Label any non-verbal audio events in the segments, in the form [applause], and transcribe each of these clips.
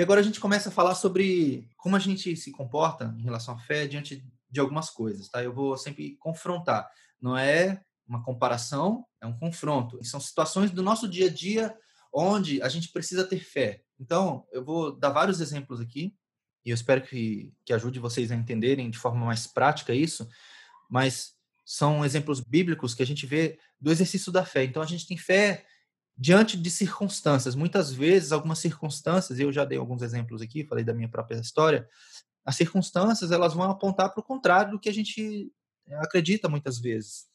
E agora a gente começa a falar sobre como a gente se comporta em relação à fé diante de algumas coisas, tá? Eu vou sempre confrontar. Não é uma comparação, é um confronto. São situações do nosso dia a dia onde a gente precisa ter fé. Então, eu vou dar vários exemplos aqui e eu espero que, que ajude vocês a entenderem de forma mais prática isso, mas são exemplos bíblicos que a gente vê do exercício da fé. Então, a gente tem fé diante de circunstâncias. Muitas vezes, algumas circunstâncias, eu já dei alguns exemplos aqui, falei da minha própria história, as circunstâncias elas vão apontar para o contrário do que a gente eh, acredita muitas vezes.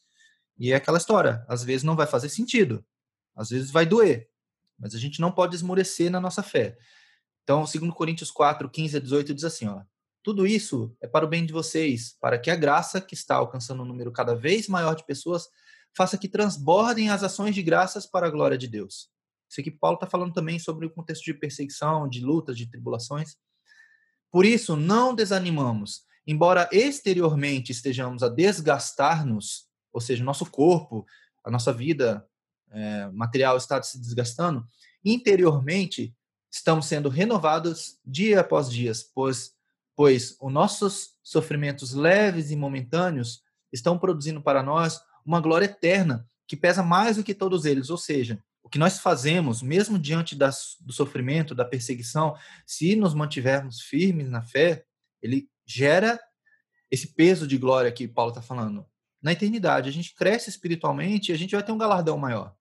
E é aquela história, às vezes não vai fazer sentido, às vezes vai doer, mas a gente não pode esmorecer na nossa fé. Então, 2 Coríntios 4, 15 a 18 diz assim, ó, tudo isso é para o bem de vocês, para que a graça que está alcançando um número cada vez maior de pessoas faça que transbordem as ações de graças para a glória de Deus. Isso aqui Paulo está falando também sobre o contexto de perseguição, de lutas, de tribulações. Por isso, não desanimamos. Embora exteriormente estejamos a desgastar-nos, ou seja, nosso corpo, a nossa vida é, material está se desgastando, interiormente estamos sendo renovados dia após dia, pois, pois os nossos sofrimentos leves e momentâneos estão produzindo para nós uma glória eterna que pesa mais do que todos eles. Ou seja, o que nós fazemos, mesmo diante das, do sofrimento, da perseguição, se nos mantivermos firmes na fé, ele gera esse peso de glória que Paulo está falando. Na eternidade, a gente cresce espiritualmente e a gente vai ter um galardão maior.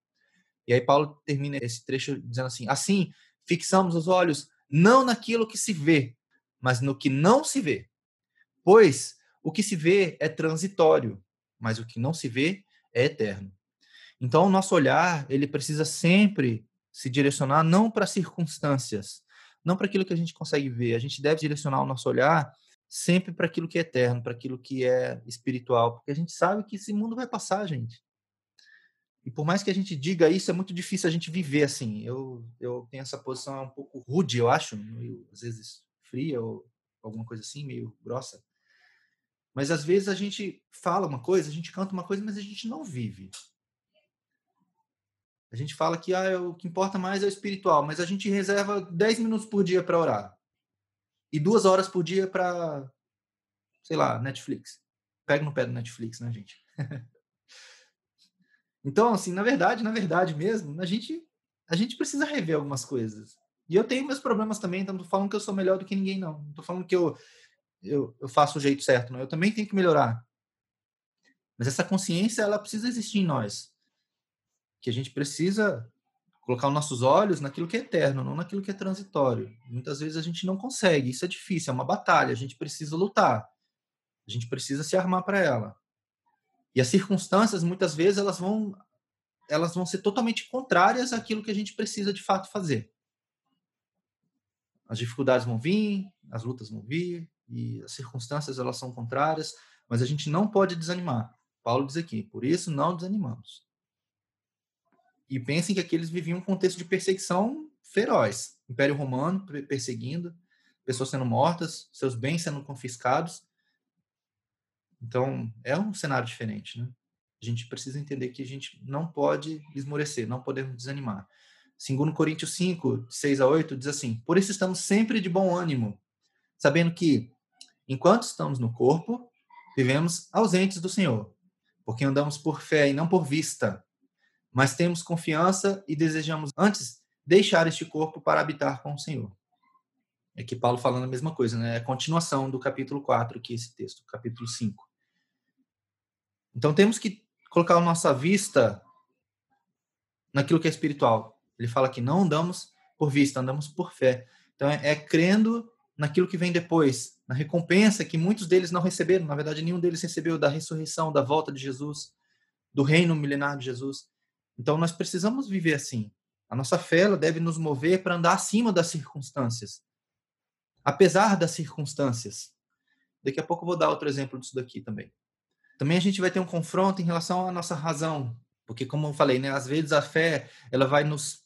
E aí Paulo termina esse trecho dizendo assim: assim, fixamos os olhos não naquilo que se vê, mas no que não se vê. Pois o que se vê é transitório, mas o que não se vê é eterno. Então, o nosso olhar, ele precisa sempre se direcionar não para circunstâncias, não para aquilo que a gente consegue ver. A gente deve direcionar o nosso olhar sempre para aquilo que é eterno, para aquilo que é espiritual, porque a gente sabe que esse mundo vai passar, gente. E por mais que a gente diga isso, é muito difícil a gente viver assim. Eu, eu tenho essa posição um pouco rude, eu acho, meio, às vezes fria ou alguma coisa assim, meio grossa. Mas às vezes a gente fala uma coisa, a gente canta uma coisa, mas a gente não vive. A gente fala que ah, o que importa mais é o espiritual, mas a gente reserva 10 minutos por dia para orar. E duas horas por dia para, sei lá, Netflix. Pega no pé do Netflix, né, gente? [laughs] então, assim, na verdade, na verdade mesmo, a gente, a gente precisa rever algumas coisas. E eu tenho meus problemas também, então não tô falando que eu sou melhor do que ninguém, não. Não tô falando que eu eu, eu faço o jeito certo, não. Eu também tenho que melhorar. Mas essa consciência, ela precisa existir em nós. Que a gente precisa colocar os nossos olhos naquilo que é eterno, não naquilo que é transitório. Muitas vezes a gente não consegue, isso é difícil, é uma batalha, a gente precisa lutar. A gente precisa se armar para ela. E as circunstâncias, muitas vezes, elas vão elas vão ser totalmente contrárias àquilo que a gente precisa de fato fazer. As dificuldades vão vir, as lutas vão vir, e as circunstâncias elas são contrárias, mas a gente não pode desanimar. Paulo diz aqui, por isso não desanimamos. E pensem que aqueles viviam um contexto de perseguição feroz. Império Romano perseguindo, pessoas sendo mortas, seus bens sendo confiscados. Então, é um cenário diferente, né? A gente precisa entender que a gente não pode esmorecer, não podemos desanimar. Segundo Coríntios 5, 6 a 8, diz assim: Por isso estamos sempre de bom ânimo, sabendo que Enquanto estamos no corpo, vivemos ausentes do Senhor, porque andamos por fé e não por vista. Mas temos confiança e desejamos antes deixar este corpo para habitar com o Senhor. É que Paulo falando a mesma coisa, né? É a continuação do capítulo 4, que é esse texto, capítulo 5. Então temos que colocar a nossa vista naquilo que é espiritual. Ele fala que não andamos por vista, andamos por fé. Então é, é crendo naquilo que vem depois, na recompensa que muitos deles não receberam. Na verdade, nenhum deles recebeu da ressurreição, da volta de Jesus, do reino milenar de Jesus. Então, nós precisamos viver assim. A nossa fé ela deve nos mover para andar acima das circunstâncias, apesar das circunstâncias. Daqui a pouco eu vou dar outro exemplo disso daqui também. Também a gente vai ter um confronto em relação à nossa razão, porque como eu falei, né, às vezes a fé ela vai nos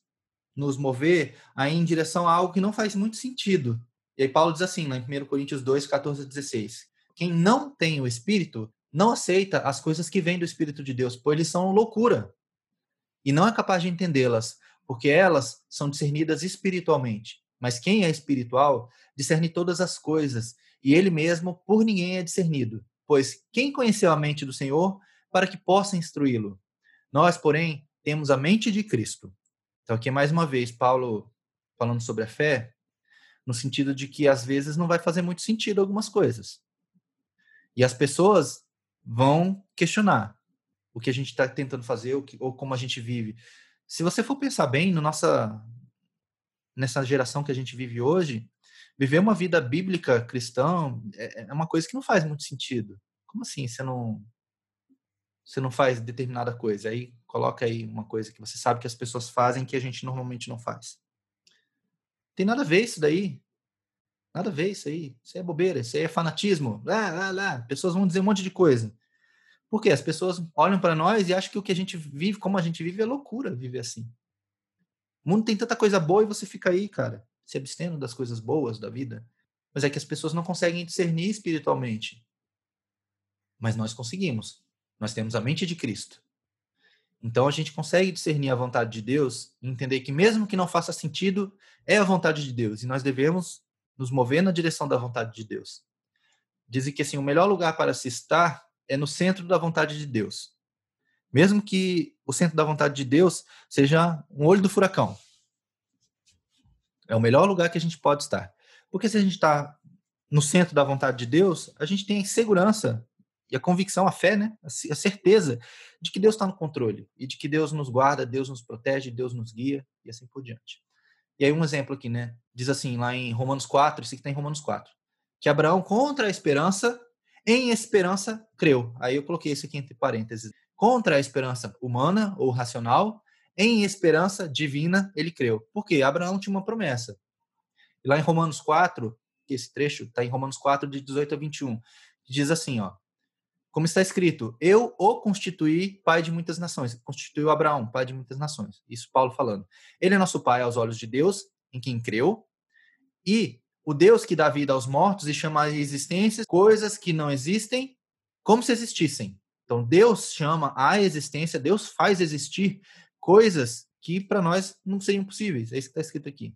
nos mover aí em direção a algo que não faz muito sentido. E aí Paulo diz assim, lá em 1 Coríntios 2, 14 a 16. Quem não tem o Espírito não aceita as coisas que vêm do Espírito de Deus, pois eles são loucura. E não é capaz de entendê-las, porque elas são discernidas espiritualmente. Mas quem é espiritual discerne todas as coisas, e ele mesmo por ninguém é discernido. Pois quem conheceu a mente do Senhor para que possa instruí-lo? Nós, porém, temos a mente de Cristo. Então, aqui mais uma vez, Paulo falando sobre a fé, no sentido de que às vezes não vai fazer muito sentido algumas coisas. E as pessoas vão questionar o que a gente está tentando fazer ou, que, ou como a gente vive. Se você for pensar bem, no nossa, nessa geração que a gente vive hoje, viver uma vida bíblica cristã é, é uma coisa que não faz muito sentido. Como assim você não você não faz determinada coisa? Aí coloca aí uma coisa que você sabe que as pessoas fazem que a gente normalmente não faz. Tem nada a ver isso daí. Nada a ver isso aí. Isso é bobeira, isso aí é fanatismo. Lá, lá, lá. Pessoas vão dizer um monte de coisa. Por quê? As pessoas olham para nós e acham que o que a gente vive, como a gente vive, é loucura viver assim. O mundo tem tanta coisa boa e você fica aí, cara, se abstendo das coisas boas da vida. Mas é que as pessoas não conseguem discernir espiritualmente. Mas nós conseguimos. Nós temos a mente de Cristo. Então a gente consegue discernir a vontade de Deus e entender que mesmo que não faça sentido, é a vontade de Deus e nós devemos nos mover na direção da vontade de Deus. Dizem que assim, o melhor lugar para se estar é no centro da vontade de Deus. Mesmo que o centro da vontade de Deus seja um olho do furacão. É o melhor lugar que a gente pode estar. Porque se a gente está no centro da vontade de Deus, a gente tem segurança e a convicção, a fé, né? A certeza de que Deus está no controle e de que Deus nos guarda, Deus nos protege, Deus nos guia e assim por diante. E aí um exemplo aqui, né? Diz assim, lá em Romanos 4, isso aqui está em Romanos 4, que Abraão, contra a esperança, em esperança, creu. Aí eu coloquei isso aqui entre parênteses. Contra a esperança humana ou racional, em esperança divina, ele creu. Porque Abraão tinha uma promessa. E lá em Romanos 4, esse trecho está em Romanos 4, de 18 a 21, diz assim, ó, como está escrito, eu o constituí pai de muitas nações. Constituiu Abraão, pai de muitas nações. Isso Paulo falando. Ele é nosso pai aos olhos de Deus, em quem creu. E o Deus que dá vida aos mortos e chama a existência coisas que não existem como se existissem. Então Deus chama a existência, Deus faz existir coisas que para nós não seriam possíveis. É isso que está escrito aqui.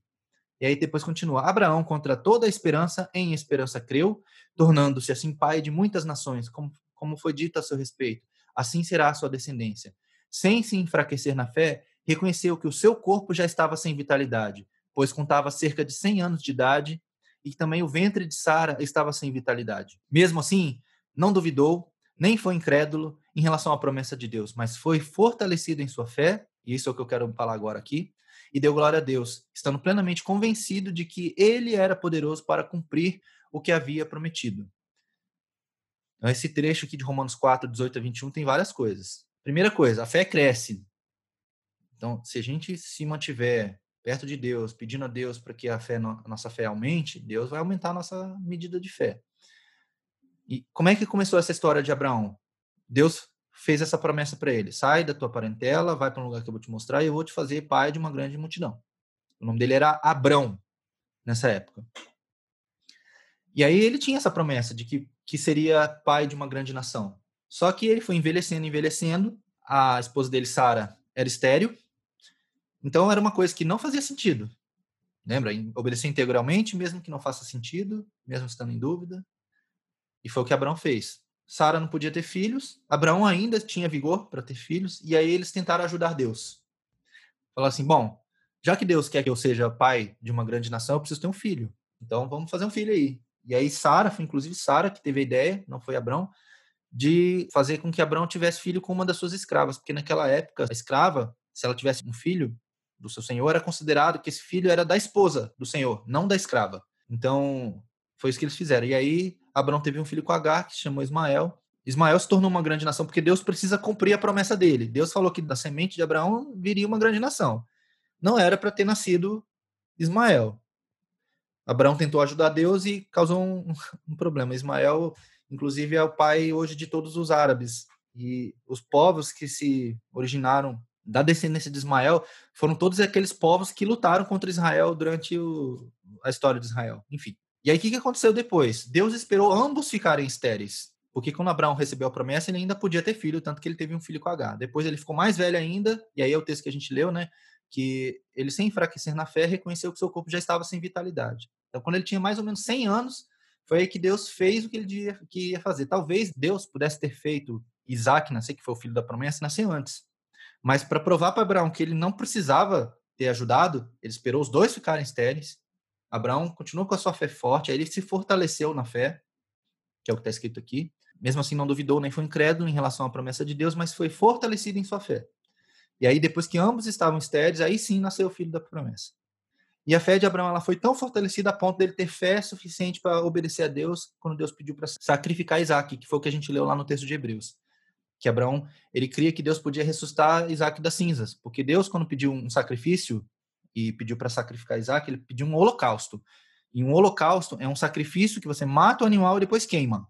E aí depois continua: Abraão, contra toda a esperança, em esperança creu, tornando-se assim pai de muitas nações, como como foi dito a seu respeito, assim será a sua descendência. Sem se enfraquecer na fé, reconheceu que o seu corpo já estava sem vitalidade, pois contava cerca de 100 anos de idade, e que também o ventre de Sara estava sem vitalidade. Mesmo assim, não duvidou, nem foi incrédulo em relação à promessa de Deus, mas foi fortalecido em sua fé, e isso é o que eu quero falar agora aqui, e deu glória a Deus, estando plenamente convencido de que ele era poderoso para cumprir o que havia prometido. Então, esse trecho aqui de Romanos 4, 18 a 21 tem várias coisas. Primeira coisa, a fé cresce. Então, se a gente se mantiver perto de Deus, pedindo a Deus para que a, fé, a nossa fé aumente, Deus vai aumentar a nossa medida de fé. E como é que começou essa história de Abraão? Deus fez essa promessa para ele: sai da tua parentela, vai para um lugar que eu vou te mostrar e eu vou te fazer pai de uma grande multidão. O nome dele era Abrão nessa época. E aí ele tinha essa promessa de que que seria pai de uma grande nação. Só que ele foi envelhecendo, envelhecendo. A esposa dele, Sara, era estéreo. Então era uma coisa que não fazia sentido. Lembra? Obedecer integralmente, mesmo que não faça sentido, mesmo estando em dúvida. E foi o que Abraão fez. Sara não podia ter filhos, Abraão ainda tinha vigor para ter filhos, e aí eles tentaram ajudar Deus. Falaram assim: bom, já que Deus quer que eu seja pai de uma grande nação, eu preciso ter um filho. Então vamos fazer um filho aí. E aí Sara, foi inclusive Sara que teve a ideia, não foi Abrão, de fazer com que Abrão tivesse filho com uma das suas escravas, porque naquela época a escrava, se ela tivesse um filho do seu senhor, era considerado que esse filho era da esposa do senhor, não da escrava. Então, foi isso que eles fizeram. E aí Abrão teve um filho com Agar, que chamou Ismael. Ismael se tornou uma grande nação porque Deus precisa cumprir a promessa dele. Deus falou que da semente de Abraão viria uma grande nação. Não era para ter nascido Ismael. Abraão tentou ajudar Deus e causou um, [laughs] um, problema. Ismael, inclusive, é o pai hoje de todos os árabes. E os povos que se originaram da descendência de Ismael foram todos aqueles povos que lutaram contra Israel durante o, a história de Israel. Enfim. E aí, o que, aconteceu depois? Deus esperou ambos ficarem estéreis. Porque quando Abraão recebeu a promessa, ele ainda podia ter filho, tanto que ele teve um filho com H. Depois ele ficou mais velho ainda, e aí é o texto que a gente leu, né? Que ele, sem enfraquecer na fé, reconheceu que seu corpo já estava sem vitalidade. Então, quando ele tinha mais ou menos 100 anos, foi aí que Deus fez o que ele que ia fazer. Talvez Deus pudesse ter feito Isaac nascer, que foi o filho da promessa, nascer antes. Mas para provar para Abraão que ele não precisava ter ajudado, ele esperou os dois ficarem estéreis. Abraão continuou com a sua fé forte, aí ele se fortaleceu na fé, que é o que está escrito aqui. Mesmo assim, não duvidou nem foi incrédulo em relação à promessa de Deus, mas foi fortalecido em sua fé. E aí, depois que ambos estavam estéreis, aí sim nasceu o filho da promessa. E a fé de Abraão ela foi tão fortalecida a ponto dele ter fé suficiente para obedecer a Deus quando Deus pediu para sacrificar Isaac, que foi o que a gente leu lá no texto de Hebreus. Que Abraão, ele cria que Deus podia ressuscitar Isaac das cinzas, porque Deus, quando pediu um sacrifício e pediu para sacrificar Isaac, ele pediu um holocausto. E um holocausto é um sacrifício que você mata o animal e depois queima.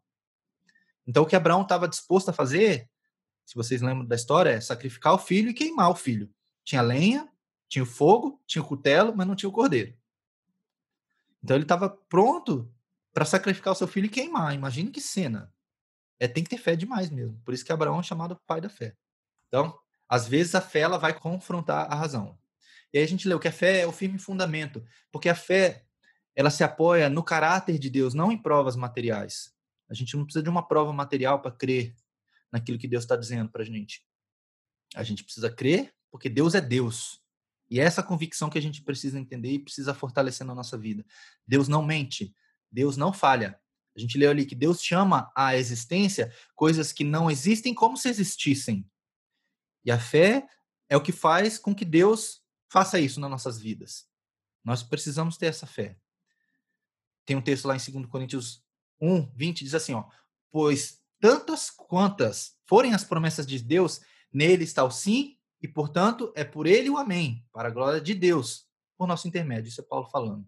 Então, o que Abraão estava disposto a fazer, se vocês lembram da história, é sacrificar o filho e queimar o filho. Tinha lenha, tinha o fogo, tinha o cutelo, mas não tinha o cordeiro. Então ele estava pronto para sacrificar o seu filho e queimar. Imagina que cena. É, tem que ter fé demais mesmo. Por isso que Abraão é chamado pai da fé. Então, às vezes a fé ela vai confrontar a razão. E aí a gente leu que a fé é o firme fundamento, porque a fé ela se apoia no caráter de Deus, não em provas materiais. A gente não precisa de uma prova material para crer naquilo que Deus está dizendo para a gente. A gente precisa crer porque Deus é Deus. E é essa convicção que a gente precisa entender e precisa fortalecer na nossa vida. Deus não mente, Deus não falha. A gente leu ali que Deus chama à existência coisas que não existem como se existissem. E a fé é o que faz com que Deus faça isso nas nossas vidas. Nós precisamos ter essa fé. Tem um texto lá em 2 Coríntios 1, 20, diz assim, ó, pois tantas quantas forem as promessas de Deus, nele está o sim e, portanto, é por ele o amém, para a glória de Deus, por nosso intermédio. Isso é Paulo falando.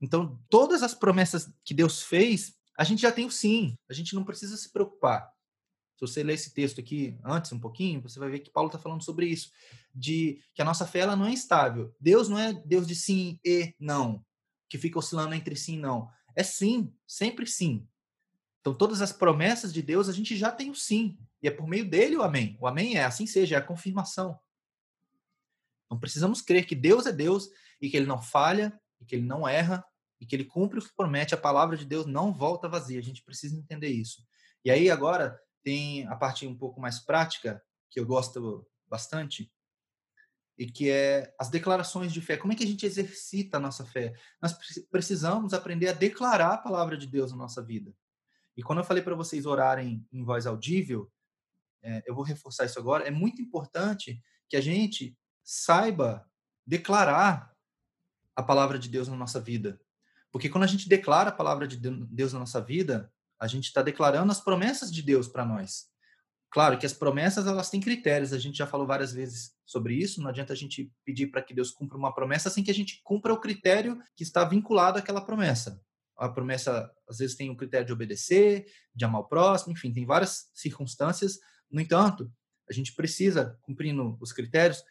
Então, todas as promessas que Deus fez, a gente já tem o sim. A gente não precisa se preocupar. Se você ler esse texto aqui antes um pouquinho, você vai ver que Paulo está falando sobre isso, de que a nossa fé ela não é instável. Deus não é Deus de sim e não, que fica oscilando entre sim e não. É sim, sempre sim. Então, todas as promessas de Deus, a gente já tem o sim. E é por meio dele o amém. O amém é assim seja, é a confirmação. Então precisamos crer que Deus é Deus e que ele não falha, e que ele não erra, e que ele cumpre o que promete. A palavra de Deus não volta vazia. A gente precisa entender isso. E aí agora tem a parte um pouco mais prática, que eu gosto bastante, e que é as declarações de fé. Como é que a gente exercita a nossa fé? Nós precisamos aprender a declarar a palavra de Deus na nossa vida. E quando eu falei para vocês orarem em voz audível, é, eu vou reforçar isso agora, é muito importante que a gente saiba declarar a palavra de Deus na nossa vida. Porque quando a gente declara a palavra de Deus na nossa vida, a gente está declarando as promessas de Deus para nós. Claro que as promessas elas têm critérios, a gente já falou várias vezes sobre isso, não adianta a gente pedir para que Deus cumpra uma promessa sem que a gente cumpra o critério que está vinculado àquela promessa. A promessa às vezes tem o critério de obedecer, de amar o próximo, enfim, tem várias circunstâncias no entanto, a gente precisa, cumprindo os critérios,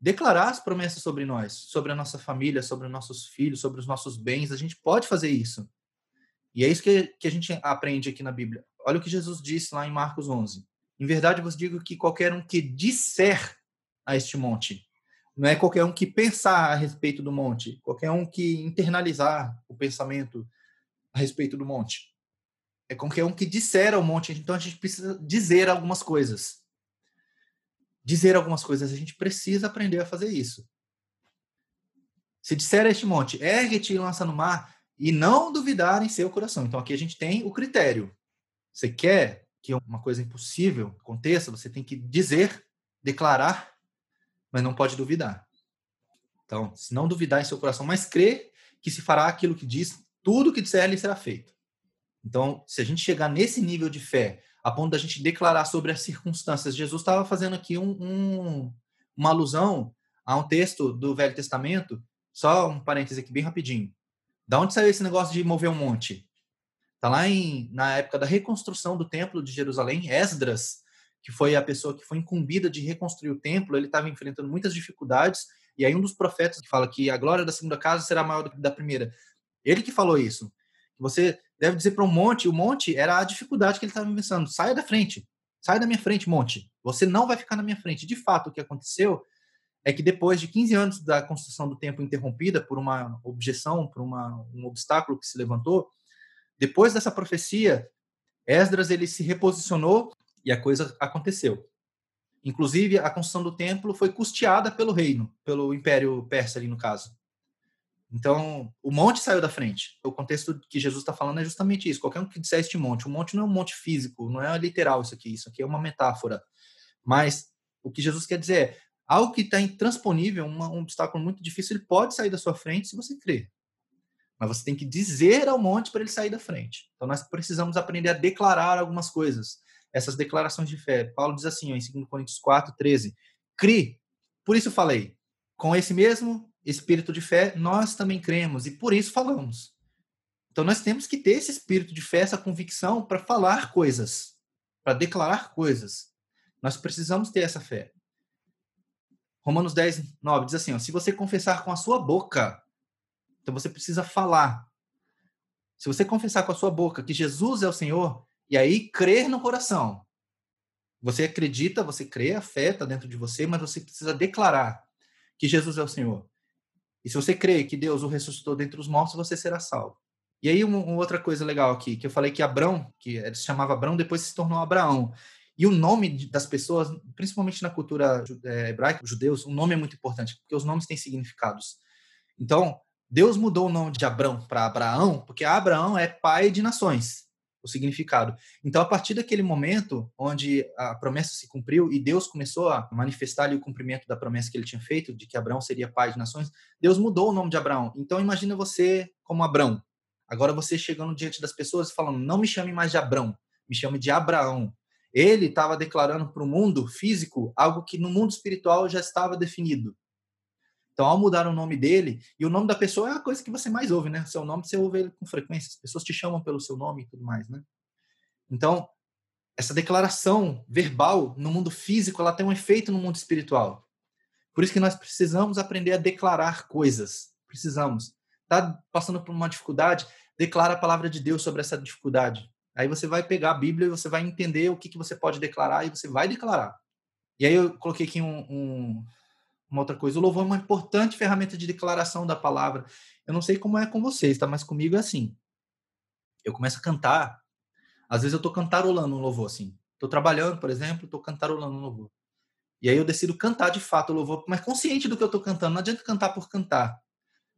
declarar as promessas sobre nós, sobre a nossa família, sobre os nossos filhos, sobre os nossos bens. A gente pode fazer isso. E é isso que, que a gente aprende aqui na Bíblia. Olha o que Jesus disse lá em Marcos 11. Em verdade vos digo que qualquer um que disser a este monte, não é qualquer um que pensar a respeito do monte, qualquer um que internalizar o pensamento a respeito do monte. É qualquer um que disser ao monte. Então a gente precisa dizer algumas coisas. Dizer algumas coisas. A gente precisa aprender a fazer isso. Se disser a este monte, ergue-te e lança no mar, e não duvidar em seu coração. Então aqui a gente tem o critério. Você quer que uma coisa impossível aconteça, você tem que dizer, declarar, mas não pode duvidar. Então, se não duvidar em seu coração, mas crer que se fará aquilo que diz, tudo que disser lhe será feito. Então, se a gente chegar nesse nível de fé, a ponto da gente declarar sobre as circunstâncias, Jesus estava fazendo aqui um, um, uma alusão a um texto do Velho Testamento, só um parêntese aqui bem rapidinho. Da onde saiu esse negócio de mover um monte? Está lá em, na época da reconstrução do templo de Jerusalém, Esdras, que foi a pessoa que foi incumbida de reconstruir o templo, ele estava enfrentando muitas dificuldades, e aí um dos profetas que fala que a glória da segunda casa será maior do que da primeira. Ele que falou isso. Você deve dizer para um monte, o monte era a dificuldade que ele estava pensando. Saia da frente, saia da minha frente, monte. Você não vai ficar na minha frente. De fato, o que aconteceu é que depois de 15 anos da construção do templo interrompida por uma objeção, por uma, um obstáculo que se levantou, depois dessa profecia, Esdras ele se reposicionou e a coisa aconteceu. Inclusive, a construção do templo foi custeada pelo reino, pelo Império Persa ali no caso. Então, o monte saiu da frente. O contexto que Jesus está falando é justamente isso. Qualquer um que disser este monte, o monte não é um monte físico, não é literal isso aqui. Isso aqui é uma metáfora. Mas o que Jesus quer dizer é algo que está intransponível, um obstáculo muito difícil, ele pode sair da sua frente se você crer. Mas você tem que dizer ao monte para ele sair da frente. Então, nós precisamos aprender a declarar algumas coisas. Essas declarações de fé. Paulo diz assim, ó, em 2 Coríntios 4, 13: Cri. Por isso falei. Com esse mesmo espírito de fé, nós também cremos e por isso falamos. Então nós temos que ter esse espírito de fé, essa convicção para falar coisas, para declarar coisas. Nós precisamos ter essa fé. Romanos 10, 9 diz assim: ó, se você confessar com a sua boca, então você precisa falar. Se você confessar com a sua boca que Jesus é o Senhor, e aí crer no coração, você acredita, você crê, a fé está dentro de você, mas você precisa declarar que Jesus é o Senhor. E se você crê que Deus o ressuscitou dentre os mortos, você será salvo. E aí, uma, uma outra coisa legal aqui, que eu falei que Abrão, que ele se chamava Abrão, depois se tornou Abraão. E o nome das pessoas, principalmente na cultura é, hebraica, judeus, o nome é muito importante, porque os nomes têm significados. Então, Deus mudou o nome de Abrão para Abraão, porque Abraão é pai de nações o significado. Então, a partir daquele momento onde a promessa se cumpriu e Deus começou a manifestar ali o cumprimento da promessa que ele tinha feito, de que Abraão seria pai de nações, Deus mudou o nome de Abraão. Então, imagina você como Abraão. Agora você chegando diante das pessoas falando: não me chame mais de Abraão, me chame de Abraão. Ele estava declarando para o mundo físico algo que no mundo espiritual já estava definido. Então, ao mudar o nome dele, e o nome da pessoa é a coisa que você mais ouve, né? Seu nome você ouve ele com frequência, as pessoas te chamam pelo seu nome e tudo mais, né? Então, essa declaração verbal no mundo físico, ela tem um efeito no mundo espiritual. Por isso que nós precisamos aprender a declarar coisas. Precisamos. Tá passando por uma dificuldade? Declara a palavra de Deus sobre essa dificuldade. Aí você vai pegar a Bíblia e você vai entender o que, que você pode declarar e você vai declarar. E aí eu coloquei aqui um, um uma outra coisa. O louvor é uma importante ferramenta de declaração da palavra. Eu não sei como é com vocês, tá? Mas comigo é assim. Eu começo a cantar. Às vezes eu tô cantarolando um louvor, assim. Tô trabalhando, por exemplo, tô cantarolando um louvor. E aí eu decido cantar de fato o louvor, mas consciente do que eu tô cantando. Não adianta cantar por cantar.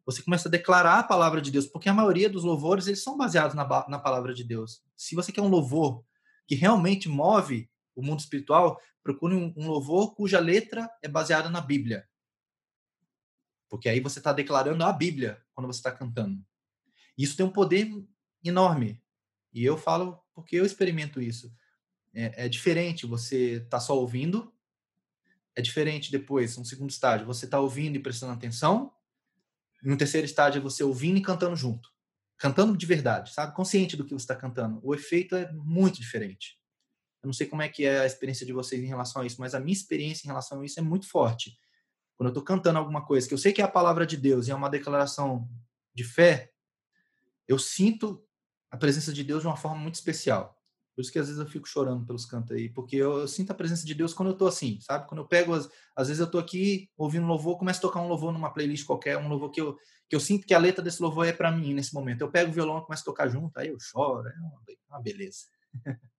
Você começa a declarar a palavra de Deus, porque a maioria dos louvores, eles são baseados na, na palavra de Deus. Se você quer um louvor que realmente move o mundo espiritual, procure um, louvor cuja letra é baseada na Bíblia. Porque aí você está declarando a Bíblia quando você está cantando. Isso tem um poder enorme. E eu falo porque eu experimento isso. É, é diferente você tá só ouvindo. É diferente depois, um segundo estágio, você está ouvindo e prestando atenção. Um terceiro estágio é você ouvindo e cantando junto. Cantando de verdade, sabe? Consciente do que você está cantando. O efeito é muito diferente. Eu não sei como é que é a experiência de vocês em relação a isso, mas a minha experiência em relação a isso é muito forte. Quando eu estou cantando alguma coisa que eu sei que é a palavra de Deus e é uma declaração de fé, eu sinto a presença de Deus de uma forma muito especial. Por isso que às vezes eu fico chorando pelos cantos aí, porque eu, eu sinto a presença de Deus quando eu estou assim, sabe? Quando eu pego, às, às vezes eu estou aqui ouvindo louvor, começo a tocar um louvor numa playlist qualquer, um louvor que eu, que eu sinto que a letra desse louvor é para mim nesse momento. Eu pego o violão e começo a tocar junto, aí eu choro, é uma, uma beleza. [laughs]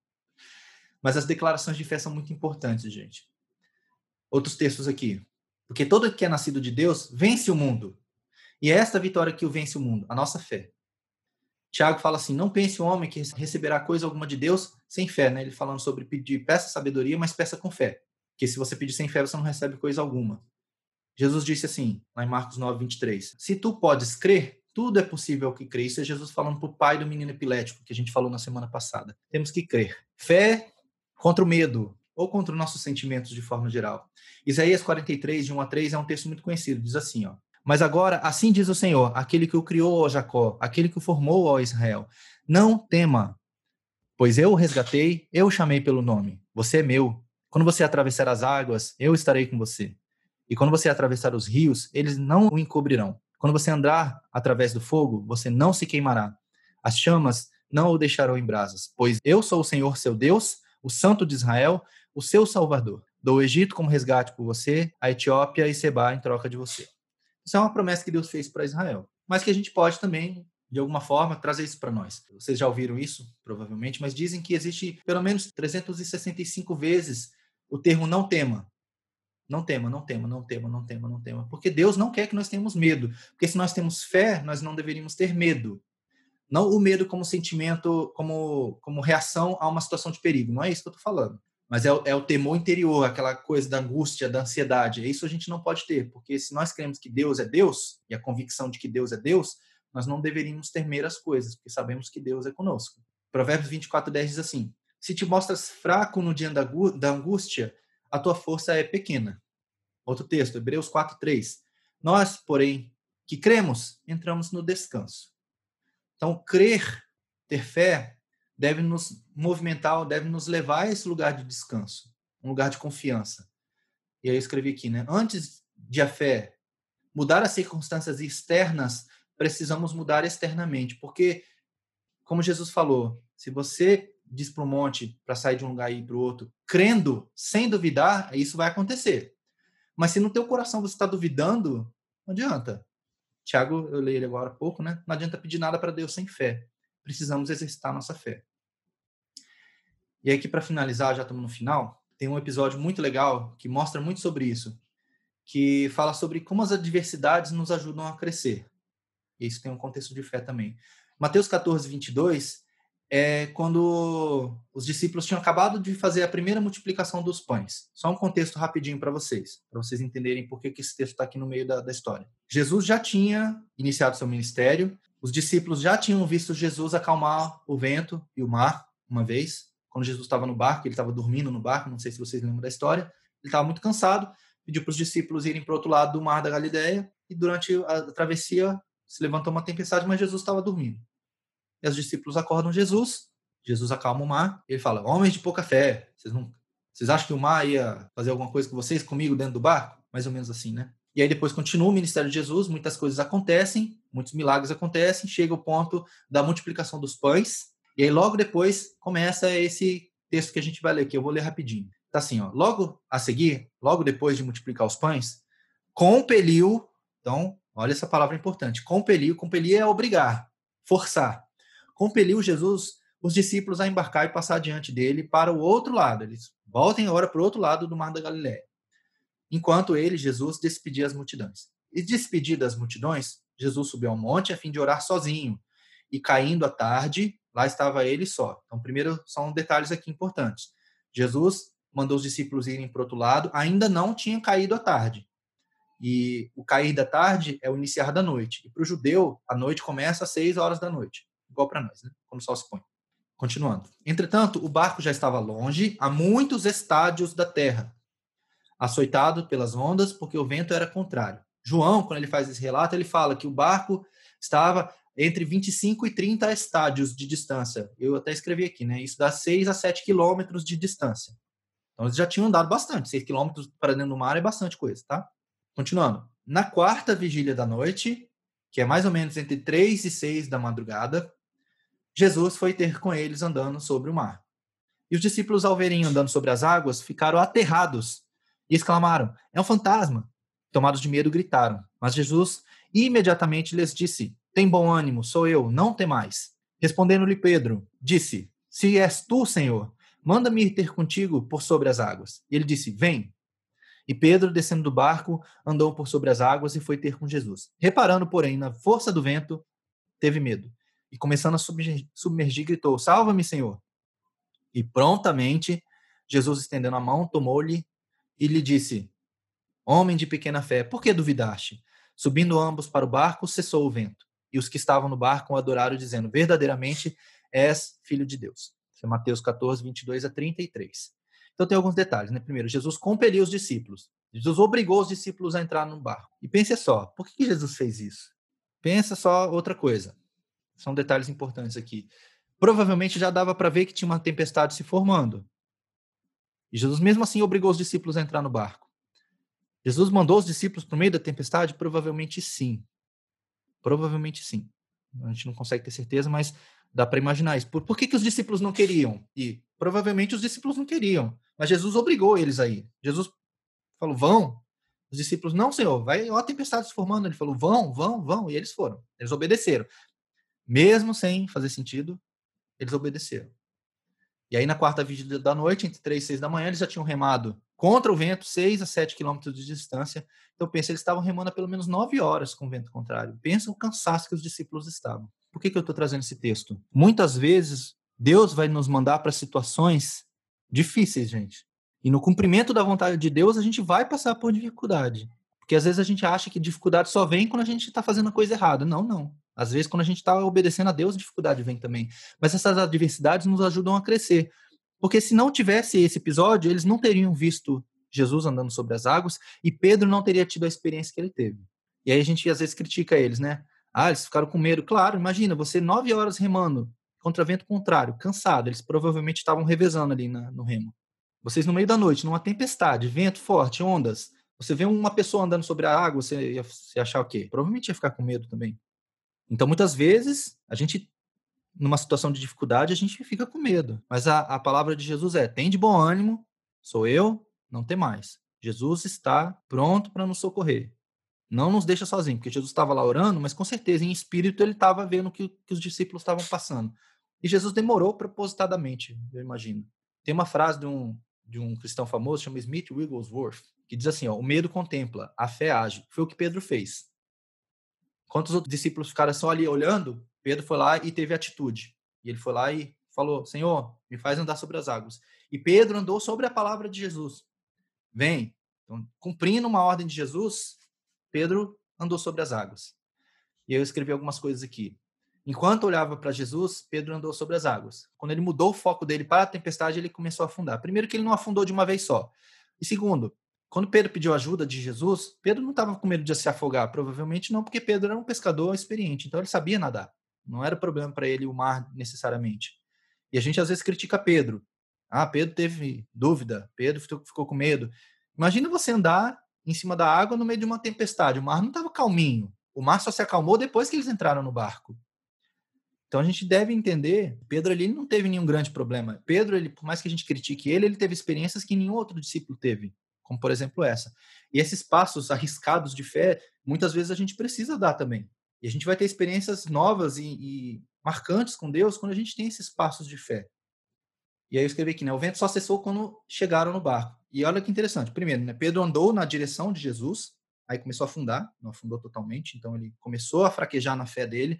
Mas as declarações de fé são muito importantes, gente. Outros textos aqui. Porque todo que é nascido de Deus vence o mundo. E é esta vitória que o vence o mundo, a nossa fé. Tiago fala assim: não pense o homem que receberá coisa alguma de Deus sem fé, né? Ele falando sobre pedir, peça sabedoria, mas peça com fé. Porque se você pedir sem fé, você não recebe coisa alguma. Jesus disse assim, lá em Marcos 9, 23. Se tu podes crer, tudo é possível que crê. Isso é Jesus falando para o pai do menino epilético, que a gente falou na semana passada. Temos que crer. Fé contra o medo ou contra os nossos sentimentos de forma geral. Isaías 43, de 1 a 3, é um texto muito conhecido. Diz assim, ó. Mas agora, assim diz o Senhor, aquele que o criou, ó Jacó, aquele que o formou, ó Israel. Não tema, pois eu o resgatei, eu o chamei pelo nome. Você é meu. Quando você atravessar as águas, eu estarei com você. E quando você atravessar os rios, eles não o encobrirão. Quando você andar através do fogo, você não se queimará. As chamas não o deixarão em brasas, pois eu sou o Senhor seu Deus, o Santo de Israel, o seu Salvador. Dou o Egito como resgate por você, a Etiópia e Seba em troca de você. Isso é uma promessa que Deus fez para Israel, mas que a gente pode também de alguma forma, trazer isso para nós. Vocês já ouviram isso, provavelmente, mas dizem que existe pelo menos 365 vezes o termo não tema. Não tema, não tema, não tema, não tema, não tema. Porque Deus não quer que nós tenhamos medo. Porque se nós temos fé, nós não deveríamos ter medo. Não o medo como sentimento, como, como reação a uma situação de perigo. Não é isso que eu estou falando. Mas é, é o temor interior, aquela coisa da angústia, da ansiedade. Isso a gente não pode ter. Porque se nós cremos que Deus é Deus, e a convicção de que Deus é Deus, nós não deveríamos temer as coisas, porque sabemos que Deus é conosco. Provérbios 24, 10 diz assim: Se te mostras fraco no dia da angústia, a tua força é pequena. Outro texto, Hebreus 4, 3. Nós, porém, que cremos, entramos no descanso. Então, crer, ter fé, deve nos movimentar, deve nos levar a esse lugar de descanso, um lugar de confiança. E aí eu escrevi aqui, né? Antes de a fé mudar as circunstâncias externas precisamos mudar externamente, porque, como Jesus falou, se você diz para um monte para sair de um lugar e ir para o outro, crendo, sem duvidar, isso vai acontecer. Mas se no teu coração você está duvidando, não adianta. Tiago, eu leio ele agora há pouco, né? Não adianta pedir nada para Deus sem fé. Precisamos exercitar nossa fé. E aqui, para finalizar, já estamos no final, tem um episódio muito legal que mostra muito sobre isso, que fala sobre como as adversidades nos ajudam a crescer. E isso tem um contexto de fé também. Mateus 14, 22 é quando os discípulos tinham acabado de fazer a primeira multiplicação dos pães. Só um contexto rapidinho para vocês, para vocês entenderem por que, que esse texto está aqui no meio da, da história. Jesus já tinha iniciado seu ministério, os discípulos já tinham visto Jesus acalmar o vento e o mar uma vez, quando Jesus estava no barco, ele estava dormindo no barco, não sei se vocês lembram da história, ele estava muito cansado, pediu para os discípulos irem para o outro lado do mar da Galileia, e durante a travessia se levantou uma tempestade, mas Jesus estava dormindo. E os discípulos acordam Jesus, Jesus acalma o mar, ele fala: Homens de pouca fé, vocês, não, vocês acham que o mar ia fazer alguma coisa com vocês, comigo, dentro do barco? Mais ou menos assim, né? E aí depois continua o ministério de Jesus, muitas coisas acontecem, muitos milagres acontecem, chega o ponto da multiplicação dos pães, e aí logo depois começa esse texto que a gente vai ler aqui, eu vou ler rapidinho. Tá assim, ó, logo a seguir, logo depois de multiplicar os pães, compeliu, então Olha essa palavra importante. Compeliu. Compelir é obrigar, forçar. Compeliu Jesus os discípulos a embarcar e passar diante dele para o outro lado. Eles voltem agora para o outro lado do Mar da Galiléia. Enquanto ele, Jesus, despedia as multidões. E despedidas as multidões, Jesus subiu ao monte a fim de orar sozinho. E caindo à tarde, lá estava ele só. Então, primeiro, são detalhes aqui importantes. Jesus mandou os discípulos irem para o outro lado, ainda não tinha caído à tarde. E o cair da tarde é o iniciar da noite. E para o judeu, a noite começa às seis horas da noite, igual para nós, né? quando o sol se põe. Continuando. Entretanto, o barco já estava longe, a muitos estádios da terra, açoitado pelas ondas, porque o vento era contrário. João, quando ele faz esse relato, ele fala que o barco estava entre 25 e 30 estádios de distância. Eu até escrevi aqui, né? Isso dá 6 a 7 quilômetros de distância. Então, eles já tinham andado bastante. 6 quilômetros para dentro do mar é bastante coisa, tá? Continuando. Na quarta vigília da noite, que é mais ou menos entre três e seis da madrugada, Jesus foi ter com eles andando sobre o mar. E os discípulos, ao verem andando sobre as águas, ficaram aterrados e exclamaram: É um fantasma! Tomados de medo, gritaram. Mas Jesus imediatamente lhes disse: Tem bom ânimo, sou eu, não temais. Respondendo-lhe Pedro, disse: Se és tu, Senhor, manda-me ir ter contigo por sobre as águas. E ele disse: Vem. E Pedro, descendo do barco, andou por sobre as águas e foi ter com Jesus. Reparando, porém, na força do vento, teve medo. E começando a submergir, gritou: Salva-me, Senhor! E prontamente, Jesus, estendendo a mão, tomou-lhe e lhe disse: Homem de pequena fé, por que duvidaste? Subindo ambos para o barco, cessou o vento. E os que estavam no barco o adoraram, dizendo: Verdadeiramente és filho de Deus. Isso é Mateus 14, 22 a 33. Então tem alguns detalhes, né? Primeiro, Jesus compeliu os discípulos. Jesus obrigou os discípulos a entrar no barco. E pense só, por que Jesus fez isso? Pensa só outra coisa. São detalhes importantes aqui. Provavelmente já dava para ver que tinha uma tempestade se formando. E Jesus mesmo assim obrigou os discípulos a entrar no barco. Jesus mandou os discípulos para o meio da tempestade? Provavelmente sim. Provavelmente sim. A gente não consegue ter certeza, mas dá para imaginar isso. Por, por que, que os discípulos não queriam ir? Provavelmente os discípulos não queriam. Mas Jesus obrigou eles a ir. Jesus falou: vão. Os discípulos, não, Senhor, vai, ó, a tempestade se formando. Ele falou: vão, vão, vão. E eles foram. Eles obedeceram. Mesmo sem fazer sentido, eles obedeceram. E aí, na quarta vigília da noite, entre 3 e 6 da manhã, eles já tinham remado contra o vento, 6 a 7 quilômetros de distância. Então, pensa, eles estavam remando há pelo menos 9 horas com o vento contrário. Pensa o cansaço que os discípulos estavam. Por que, que eu estou trazendo esse texto? Muitas vezes, Deus vai nos mandar para situações difíceis, gente. E no cumprimento da vontade de Deus, a gente vai passar por dificuldade. Porque às vezes a gente acha que dificuldade só vem quando a gente está fazendo a coisa errada. Não, não. Às vezes, quando a gente está obedecendo a Deus, dificuldade vem também. Mas essas adversidades nos ajudam a crescer. Porque se não tivesse esse episódio, eles não teriam visto Jesus andando sobre as águas e Pedro não teria tido a experiência que ele teve. E aí a gente às vezes critica eles, né? Ah, eles ficaram com medo. Claro, imagina, você nove horas remando contra vento contrário, cansado. Eles provavelmente estavam revezando ali na, no remo. Vocês no meio da noite, numa tempestade, vento forte, ondas. Você vê uma pessoa andando sobre a água, você ia, ia achar o quê? Provavelmente ia ficar com medo também. Então, muitas vezes, a gente, numa situação de dificuldade, a gente fica com medo. Mas a, a palavra de Jesus é: tem de bom ânimo, sou eu, não tem mais. Jesus está pronto para nos socorrer. Não nos deixa sozinhos, porque Jesus estava lá orando, mas com certeza em espírito ele estava vendo o que, que os discípulos estavam passando. E Jesus demorou propositadamente, eu imagino. Tem uma frase de um, de um cristão famoso, chama Smith Wigglesworth, que diz assim: ó, o medo contempla, a fé age. Foi o que Pedro fez. Enquanto os outros discípulos ficaram só ali olhando, Pedro foi lá e teve atitude. E ele foi lá e falou: Senhor, me faz andar sobre as águas. E Pedro andou sobre a palavra de Jesus. Vem. Então, cumprindo uma ordem de Jesus, Pedro andou sobre as águas. E eu escrevi algumas coisas aqui. Enquanto olhava para Jesus, Pedro andou sobre as águas. Quando ele mudou o foco dele para a tempestade, ele começou a afundar. Primeiro, que ele não afundou de uma vez só. E segundo, quando Pedro pediu ajuda de Jesus, Pedro não estava com medo de se afogar, provavelmente não, porque Pedro era um pescador experiente, então ele sabia nadar. Não era problema para ele o mar necessariamente. E a gente às vezes critica Pedro. Ah, Pedro teve dúvida, Pedro ficou com medo. Imagina você andar em cima da água no meio de uma tempestade. O mar não estava calminho. O mar só se acalmou depois que eles entraram no barco. Então a gente deve entender, Pedro ali não teve nenhum grande problema. Pedro, ele, por mais que a gente critique ele, ele teve experiências que nenhum outro discípulo teve como por exemplo essa. E esses passos arriscados de fé, muitas vezes a gente precisa dar também. E a gente vai ter experiências novas e, e marcantes com Deus quando a gente tem esses passos de fé. E aí eu escrevi aqui, né? O vento só cessou quando chegaram no barco. E olha que interessante. Primeiro, né? Pedro andou na direção de Jesus, aí começou a afundar, não afundou totalmente, então ele começou a fraquejar na fé dele.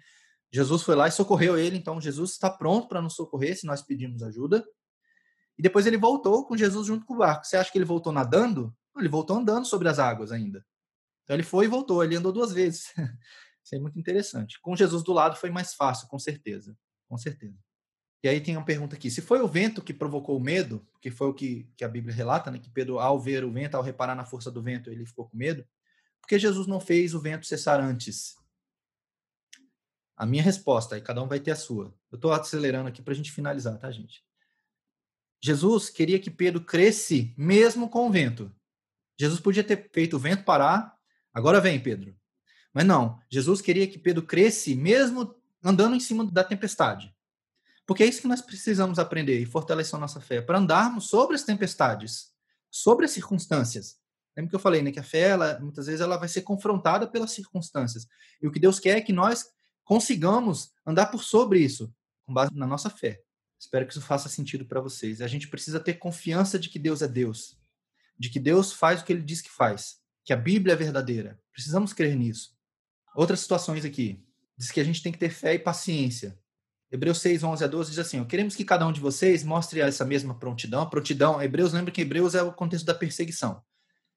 Jesus foi lá e socorreu ele, então Jesus está pronto para nos socorrer se nós pedimos ajuda. E depois ele voltou com Jesus junto com o barco. Você acha que ele voltou nadando? Não, ele voltou andando sobre as águas ainda. Então ele foi e voltou, ele andou duas vezes. [laughs] Isso é muito interessante. Com Jesus do lado foi mais fácil, com certeza. Com certeza. E aí tem uma pergunta aqui. Se foi o vento que provocou o medo, que foi o que, que a Bíblia relata, né, que Pedro, ao ver o vento, ao reparar na força do vento, ele ficou com medo, por que Jesus não fez o vento cessar antes? A minha resposta, e cada um vai ter a sua. Eu estou acelerando aqui para a gente finalizar, tá, gente? Jesus queria que Pedro cresce mesmo com o vento. Jesus podia ter feito o vento parar, agora vem, Pedro. Mas não, Jesus queria que Pedro cresce mesmo andando em cima da tempestade. Porque é isso que nós precisamos aprender e fortalecer a nossa fé, para andarmos sobre as tempestades, sobre as circunstâncias. Lembra que eu falei, né, que a fé, ela, muitas vezes, ela vai ser confrontada pelas circunstâncias. E o que Deus quer é que nós consigamos andar por sobre isso, com base na nossa fé. Espero que isso faça sentido para vocês. A gente precisa ter confiança de que Deus é Deus, de que Deus faz o que ele diz que faz, que a Bíblia é verdadeira. Precisamos crer nisso. Outras situações aqui. Diz que a gente tem que ter fé e paciência. Hebreus 6, 11 a 12 diz assim: Queremos que cada um de vocês mostre essa mesma prontidão. Prontidão, Hebreus, lembra que Hebreus é o contexto da perseguição.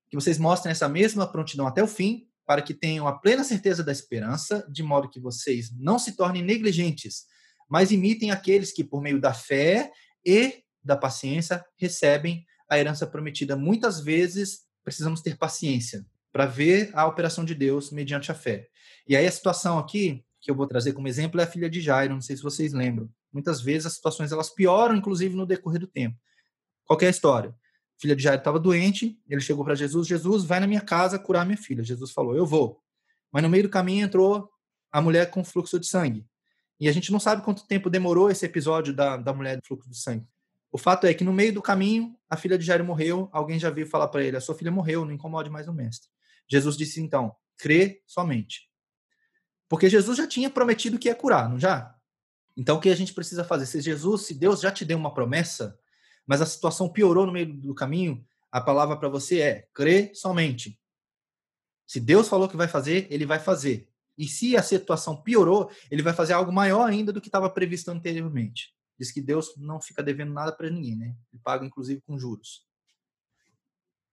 Que vocês mostrem essa mesma prontidão até o fim, para que tenham a plena certeza da esperança, de modo que vocês não se tornem negligentes, mas imitem aqueles que, por meio da fé e da paciência, recebem a herança prometida. Muitas vezes precisamos ter paciência para ver a operação de Deus mediante a fé. E aí a situação aqui que eu vou trazer como exemplo é a filha de Jairo, não sei se vocês lembram. Muitas vezes as situações elas pioram inclusive no decorrer do tempo. Qual é a história? A filha de Jairo estava doente, ele chegou para Jesus, Jesus, vai na minha casa curar minha filha. Jesus falou: "Eu vou". Mas no meio do caminho entrou a mulher com fluxo de sangue. E a gente não sabe quanto tempo demorou esse episódio da, da mulher do fluxo de sangue. O fato é que no meio do caminho, a filha de Jairo morreu, alguém já veio falar para ele: a sua filha morreu, não incomode mais o mestre. Jesus disse então: crê somente. Porque Jesus já tinha prometido que ia curar, não já? Então o que a gente precisa fazer? Se Jesus, se Deus já te deu uma promessa, mas a situação piorou no meio do caminho, a palavra para você é: crê somente. Se Deus falou que vai fazer, ele vai fazer. E se a situação piorou, ele vai fazer algo maior ainda do que estava previsto anteriormente. Diz que Deus não fica devendo nada para ninguém, né? Ele paga inclusive com juros.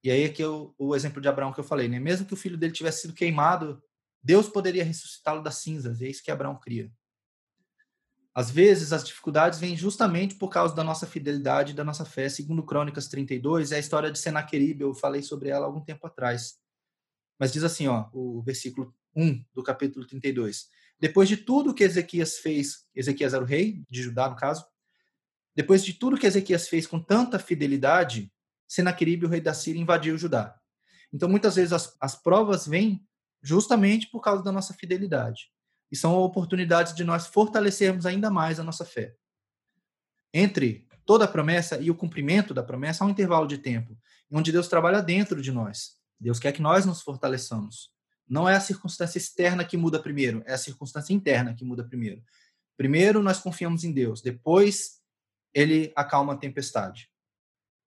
E aí é o, o exemplo de Abraão que eu falei, né? Mesmo que o filho dele tivesse sido queimado, Deus poderia ressuscitá-lo das cinzas. E é isso que Abraão cria. Às vezes, as dificuldades vêm justamente por causa da nossa fidelidade e da nossa fé. Segundo Crônicas 32, é a história de Senaqueribe, eu falei sobre ela algum tempo atrás. Mas diz assim, ó, o versículo 1 do capítulo 32. Depois de tudo que Ezequias fez, Ezequias era o rei de Judá, no caso, depois de tudo que Ezequias fez com tanta fidelidade, Senaqueribe, o rei da Síria, invadiu Judá. Então, muitas vezes, as, as provas vêm justamente por causa da nossa fidelidade e são oportunidades de nós fortalecermos ainda mais a nossa fé. Entre toda a promessa e o cumprimento da promessa há um intervalo de tempo, onde Deus trabalha dentro de nós. Deus quer que nós nos fortaleçamos. Não é a circunstância externa que muda primeiro, é a circunstância interna que muda primeiro. Primeiro nós confiamos em Deus, depois ele acalma a tempestade.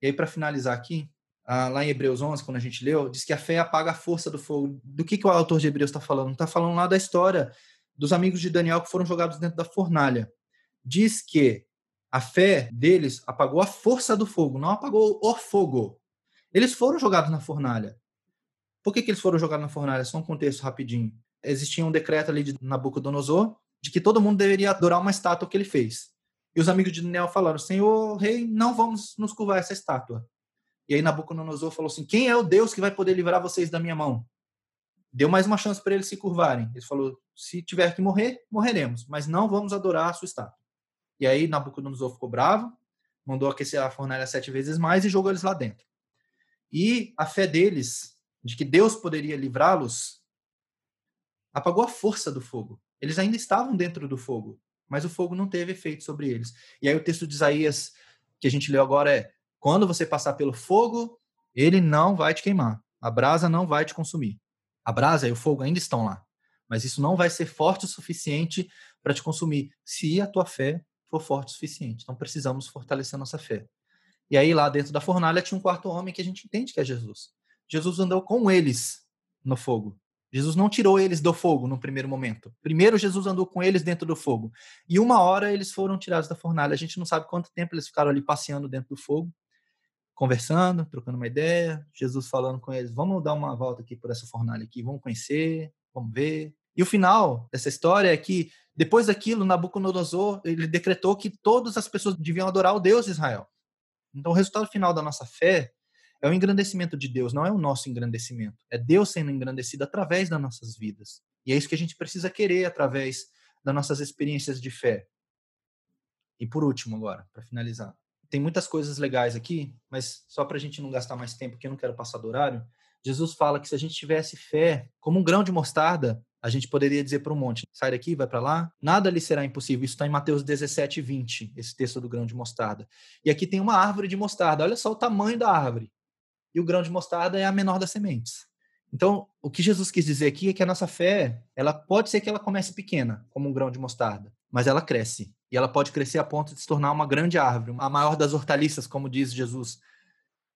E aí para finalizar aqui, lá em Hebreus 11, quando a gente leu, diz que a fé apaga a força do fogo. Do que, que o autor de Hebreus está falando? Está falando lá da história dos amigos de Daniel que foram jogados dentro da fornalha. Diz que a fé deles apagou a força do fogo, não apagou o fogo. Eles foram jogados na fornalha. Por que, que eles foram jogados na fornalha? Só um contexto rapidinho. Existia um decreto ali de Nabucodonosor de que todo mundo deveria adorar uma estátua que ele fez. E os amigos de Daniel falaram: Senhor rei, não vamos nos curvar essa estátua. E aí Nabucodonosor falou assim: Quem é o Deus que vai poder livrar vocês da minha mão? deu mais uma chance para eles se curvarem. Ele falou: se tiver que morrer, morreremos, mas não vamos adorar a sua estátua. E aí Nabucodonosor ficou bravo, mandou aquecer a fornalha sete vezes mais e jogou eles lá dentro. E a fé deles, de que Deus poderia livrá-los, apagou a força do fogo. Eles ainda estavam dentro do fogo, mas o fogo não teve efeito sobre eles. E aí o texto de Isaías que a gente leu agora é: quando você passar pelo fogo, ele não vai te queimar, a brasa não vai te consumir a brasa e o fogo ainda estão lá. Mas isso não vai ser forte o suficiente para te consumir, se a tua fé for forte o suficiente. Então precisamos fortalecer a nossa fé. E aí lá dentro da fornalha tinha um quarto homem que a gente entende que é Jesus. Jesus andou com eles no fogo. Jesus não tirou eles do fogo no primeiro momento. Primeiro Jesus andou com eles dentro do fogo. E uma hora eles foram tirados da fornalha. A gente não sabe quanto tempo eles ficaram ali passeando dentro do fogo conversando, trocando uma ideia, Jesus falando com eles, vamos dar uma volta aqui por essa fornalha aqui, vamos conhecer, vamos ver. E o final dessa história é que depois daquilo, Nabucodonosor, ele decretou que todas as pessoas deviam adorar o Deus de Israel. Então o resultado final da nossa fé é o engrandecimento de Deus, não é o nosso engrandecimento. É Deus sendo engrandecido através das nossas vidas. E é isso que a gente precisa querer através das nossas experiências de fé. E por último agora, para finalizar, tem muitas coisas legais aqui, mas só para a gente não gastar mais tempo, porque eu não quero passar do horário. Jesus fala que se a gente tivesse fé, como um grão de mostarda, a gente poderia dizer para um monte: sai daqui, vai para lá, nada lhe será impossível. Isso está em Mateus 17, 20, esse texto do grão de mostarda. E aqui tem uma árvore de mostarda, olha só o tamanho da árvore. E o grão de mostarda é a menor das sementes. Então, o que Jesus quis dizer aqui é que a nossa fé, ela pode ser que ela comece pequena, como um grão de mostarda, mas ela cresce. E ela pode crescer a ponto de se tornar uma grande árvore, a maior das hortaliças, como diz Jesus.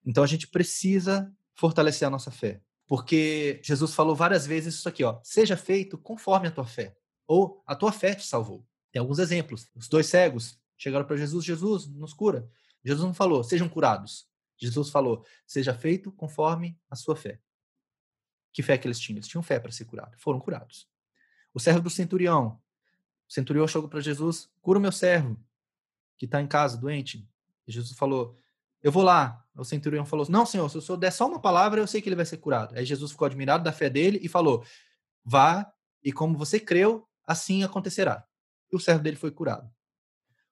Então a gente precisa fortalecer a nossa fé. Porque Jesus falou várias vezes isso aqui, ó, seja feito conforme a tua fé, ou a tua fé te salvou. Tem alguns exemplos. Os dois cegos chegaram para Jesus, Jesus nos cura. Jesus não falou, sejam curados. Jesus falou, seja feito conforme a sua fé. Que fé que eles tinham? Eles tinham fé para ser curados. Foram curados. O servo do centurião, o centurião chegou para Jesus: cura o meu servo, que está em casa, doente. E Jesus falou: eu vou lá. O centurião falou: não, senhor, se o senhor der só uma palavra, eu sei que ele vai ser curado. Aí Jesus ficou admirado da fé dele e falou: vá, e como você creu, assim acontecerá. E o servo dele foi curado.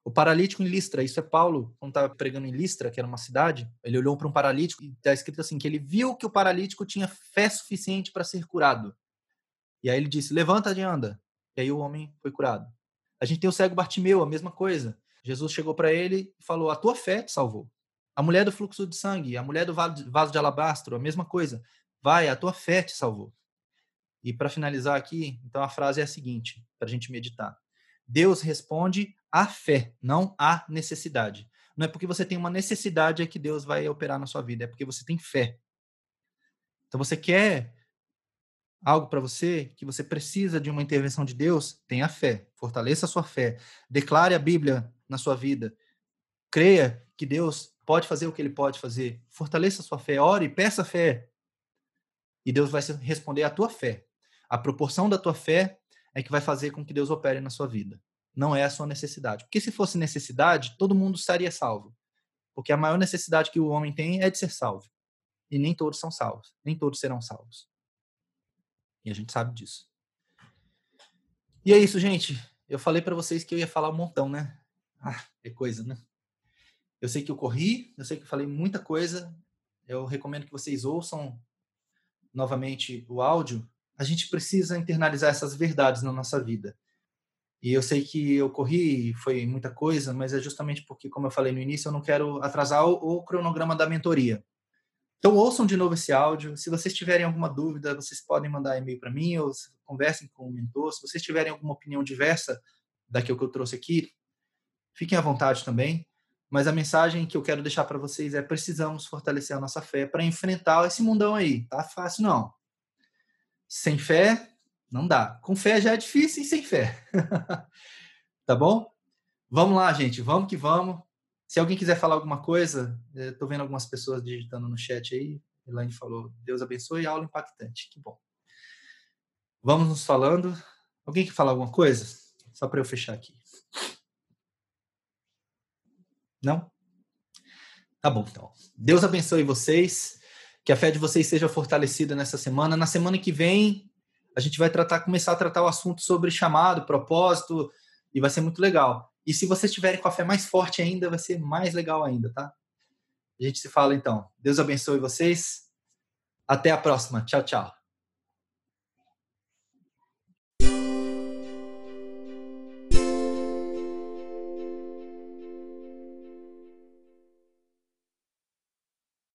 O paralítico em Listra, isso é Paulo, quando estava pregando em Listra, que era uma cidade, ele olhou para um paralítico e está escrito assim: que ele viu que o paralítico tinha fé suficiente para ser curado. E aí ele disse: levanta e anda. E aí o homem foi curado. A gente tem o cego Bartimeu, a mesma coisa. Jesus chegou para ele e falou: A tua fé te salvou. A mulher do fluxo de sangue, a mulher do vaso de alabastro, a mesma coisa. Vai, a tua fé te salvou. E para finalizar aqui, então a frase é a seguinte, para a gente meditar. Deus responde à fé, não à necessidade. Não é porque você tem uma necessidade é que Deus vai operar na sua vida, é porque você tem fé. Então você quer algo para você, que você precisa de uma intervenção de Deus, tenha fé, fortaleça a sua fé, declare a Bíblia na sua vida, creia que Deus pode fazer o que ele pode fazer, fortaleça a sua fé, ore, peça fé, e Deus vai responder à tua fé. A proporção da tua fé é que vai fazer com que Deus opere na sua vida. Não é a sua necessidade. Porque se fosse necessidade, todo mundo estaria salvo. Porque a maior necessidade que o homem tem é de ser salvo. E nem todos são salvos. Nem todos serão salvos. E a gente sabe disso. E é isso, gente. Eu falei para vocês que eu ia falar um montão, né? Ah, é coisa, né? Eu sei que eu corri, eu sei que eu falei muita coisa. Eu recomendo que vocês ouçam novamente o áudio. A gente precisa internalizar essas verdades na nossa vida. E eu sei que eu corri, foi muita coisa, mas é justamente porque, como eu falei no início, eu não quero atrasar o, o cronograma da mentoria. Então, ouçam de novo esse áudio. Se vocês tiverem alguma dúvida, vocês podem mandar e-mail para mim ou conversem com o mentor. Se vocês tiverem alguma opinião diversa daquilo que eu trouxe aqui, fiquem à vontade também. Mas a mensagem que eu quero deixar para vocês é: precisamos fortalecer a nossa fé para enfrentar esse mundão aí. Tá fácil, não. Sem fé, não dá. Com fé já é difícil e sem fé. [laughs] tá bom? Vamos lá, gente. Vamos que vamos. Se alguém quiser falar alguma coisa, estou vendo algumas pessoas digitando no chat aí. Elaine falou, Deus abençoe, aula impactante. Que bom. Vamos nos falando. Alguém quer falar alguma coisa? Só para eu fechar aqui. Não? Tá bom, então. Deus abençoe vocês. Que a fé de vocês seja fortalecida nessa semana. Na semana que vem, a gente vai tratar, começar a tratar o assunto sobre chamado, propósito, e vai ser muito legal. E se vocês tiverem com a fé mais forte ainda, vai ser mais legal ainda, tá? A gente se fala então. Deus abençoe vocês. Até a próxima. Tchau, tchau.